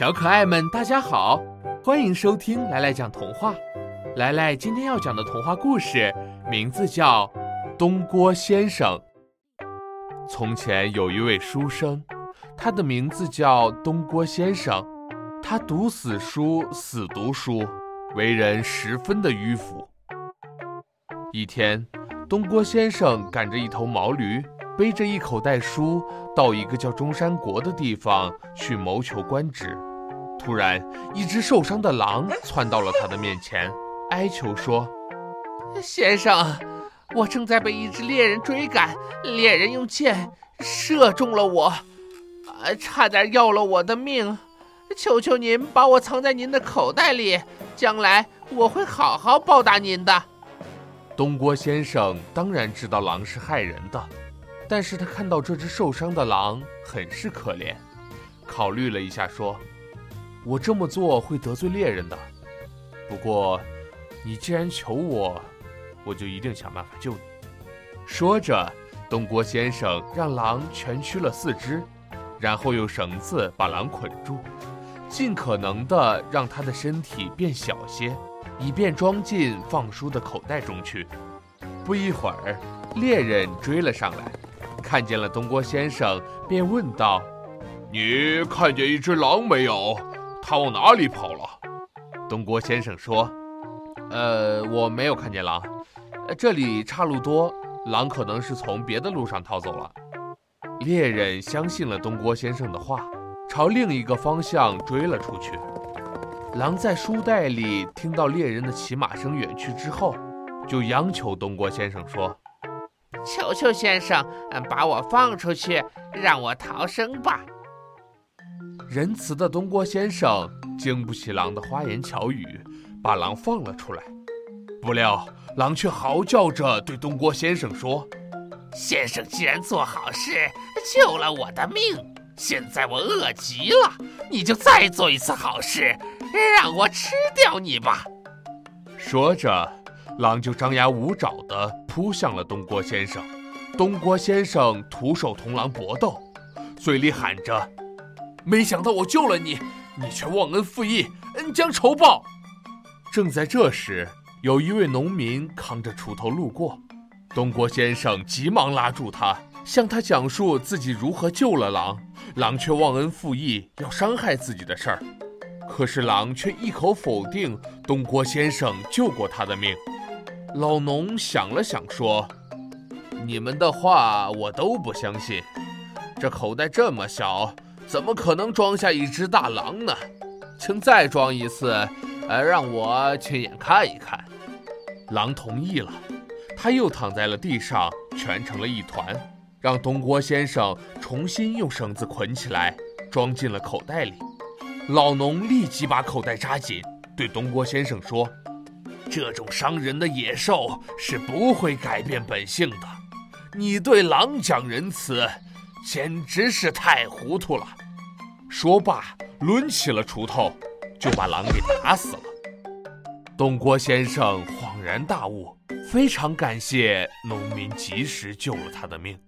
小可爱们，大家好，欢迎收听来来讲童话。来来今天要讲的童话故事名字叫《东郭先生》。从前有一位书生，他的名字叫东郭先生。他读死书，死读书，为人十分的迂腐。一天，东郭先生赶着一头毛驴，背着一口袋书，到一个叫中山国的地方去谋求官职。突然，一只受伤的狼窜到了他的面前，哀求说：“先生，我正在被一只猎人追赶，猎人用箭射中了我，啊，差点要了我的命。求求您把我藏在您的口袋里，将来我会好好报答您的。”东郭先生当然知道狼是害人的，但是他看到这只受伤的狼，很是可怜，考虑了一下说。我这么做会得罪猎人的，不过你既然求我，我就一定想办法救你。说着，东郭先生让狼蜷曲了四肢，然后用绳子把狼捆住，尽可能的让他的身体变小些，以便装进放书的口袋中去。不一会儿，猎人追了上来，看见了东郭先生，便问道：“你看见一只狼没有？”他往哪里跑了？东郭先生说：“呃，我没有看见狼，这里岔路多，狼可能是从别的路上逃走了。”猎人相信了东郭先生的话，朝另一个方向追了出去。狼在书袋里听到猎人的骑马声远去之后，就央求东郭先生说：“求求先生，把我放出去，让我逃生吧。”仁慈的东郭先生经不起狼的花言巧语，把狼放了出来。不料狼却嚎叫着对东郭先生说：“先生既然做好事，救了我的命，现在我饿极了，你就再做一次好事，让我吃掉你吧。”说着，狼就张牙舞爪地扑向了东郭先生。东郭先生徒手同狼搏斗，嘴里喊着。没想到我救了你，你却忘恩负义，恩将仇报。正在这时，有一位农民扛着锄头路过，东郭先生急忙拉住他，向他讲述自己如何救了狼，狼却忘恩负义，要伤害自己的事儿。可是狼却一口否定东郭先生救过他的命。老农想了想说：“你们的话我都不相信，这口袋这么小。”怎么可能装下一只大狼呢？请再装一次，呃，让我亲眼看一看。狼同意了，他又躺在了地上，蜷成了一团，让东郭先生重新用绳子捆起来，装进了口袋里。老农立即把口袋扎紧，对东郭先生说：“这种伤人的野兽是不会改变本性的，你对狼讲仁慈。”简直是太糊涂了！说罢，抡起了锄头，就把狼给打死了。东郭先生恍然大悟，非常感谢农民及时救了他的命。